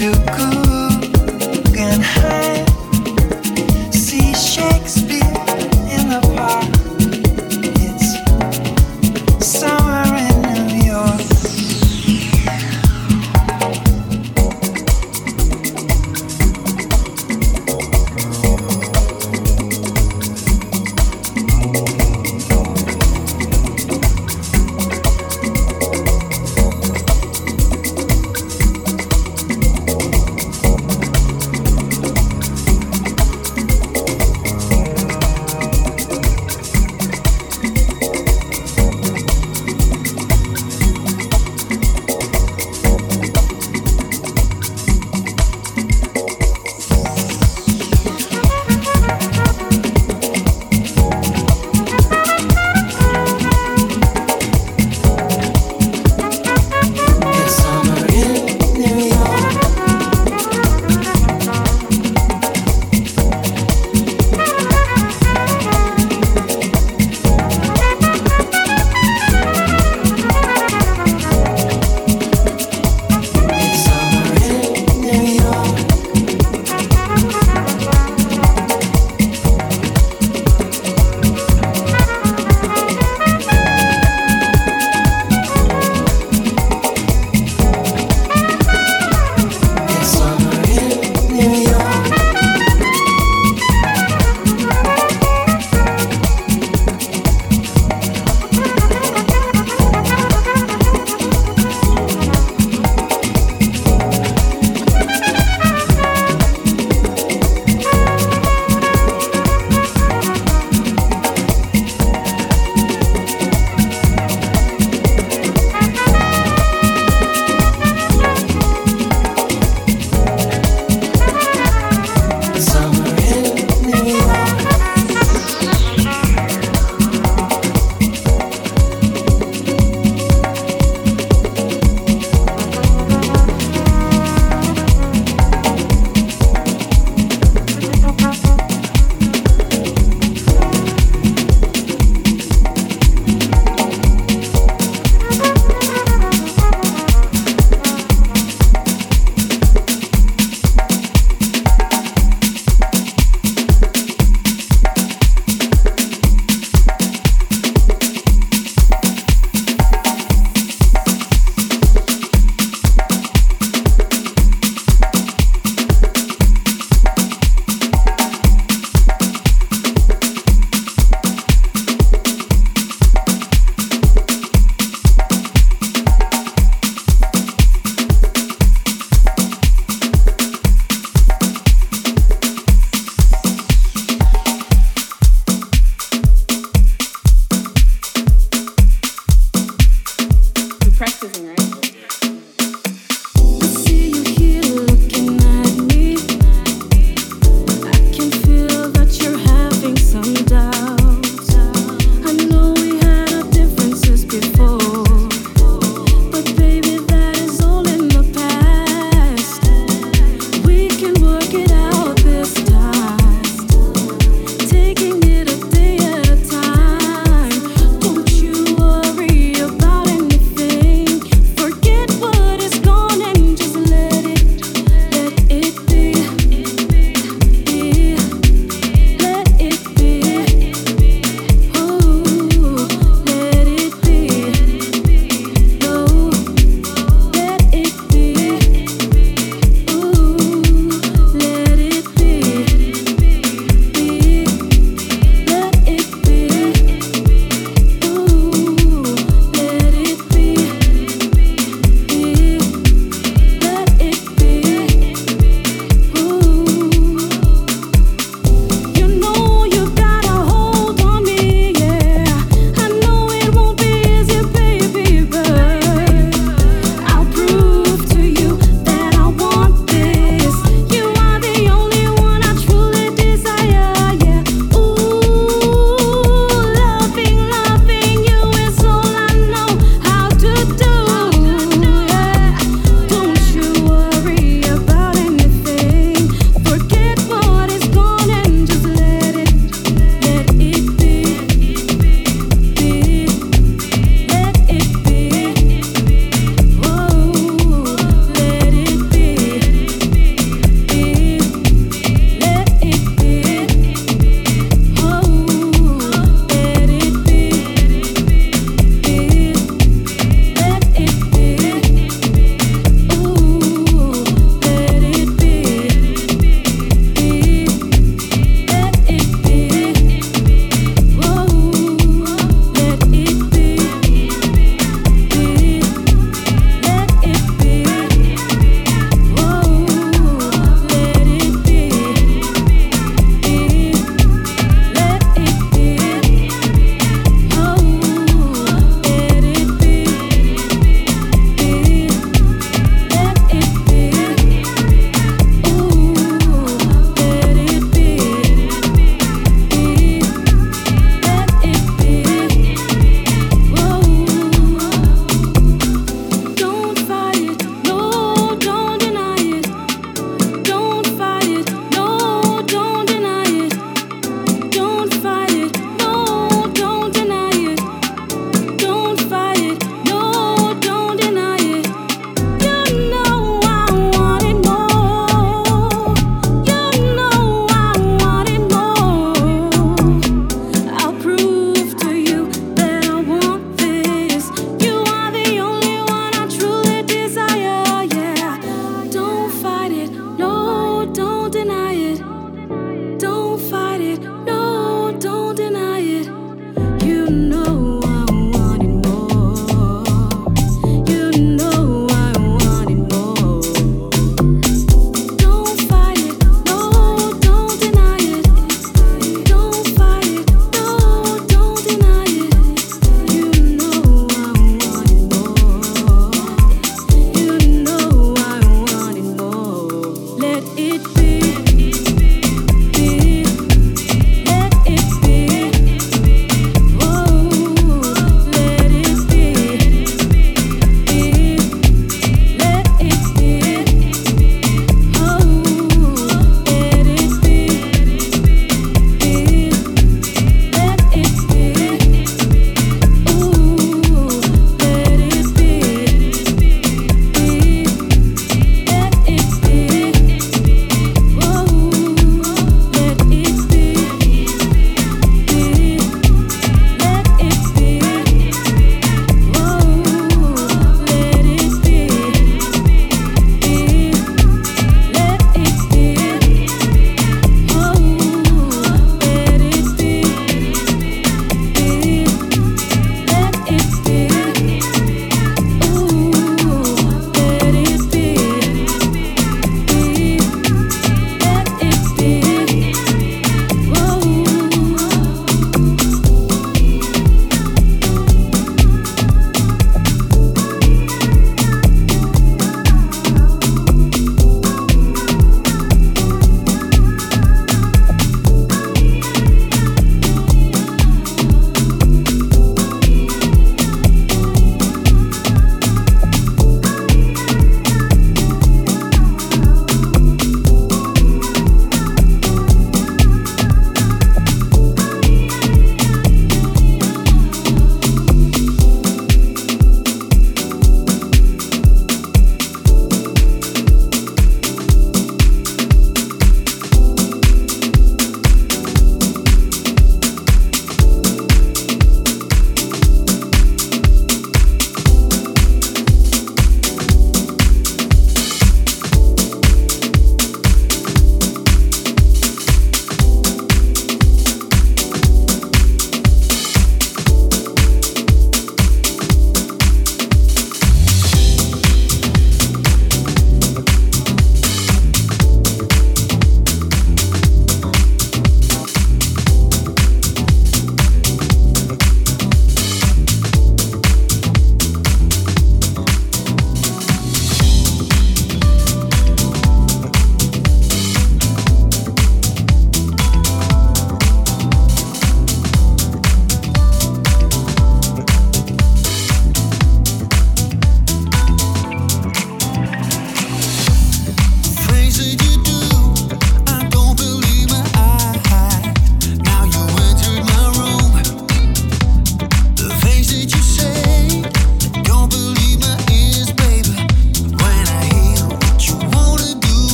you could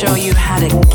show you how to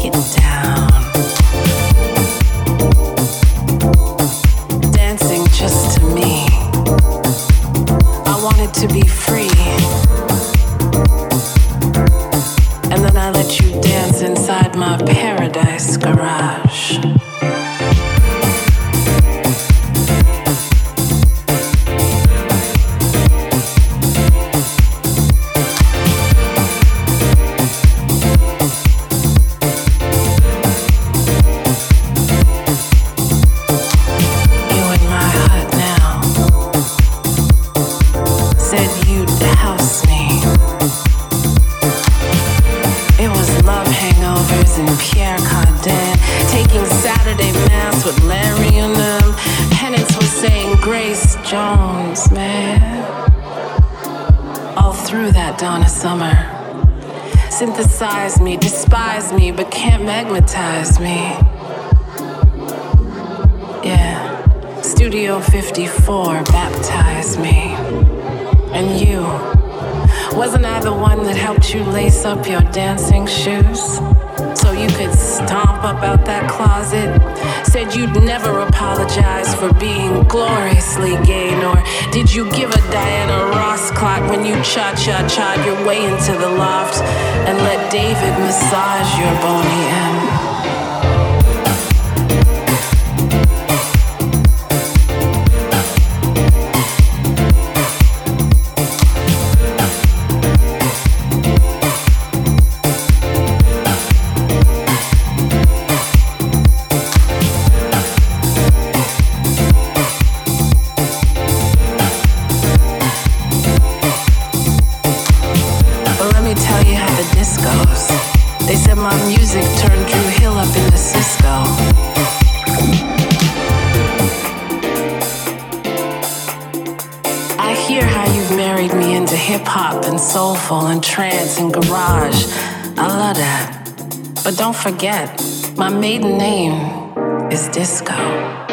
up your dancing shoes? So you could stomp up out that closet? Said you'd never apologize for being gloriously gay, nor did you give a Diana Ross clock when you cha cha cha your way into the loft and let David massage your bony end? Trance and garage. I love that. But don't forget, my maiden name is Disco.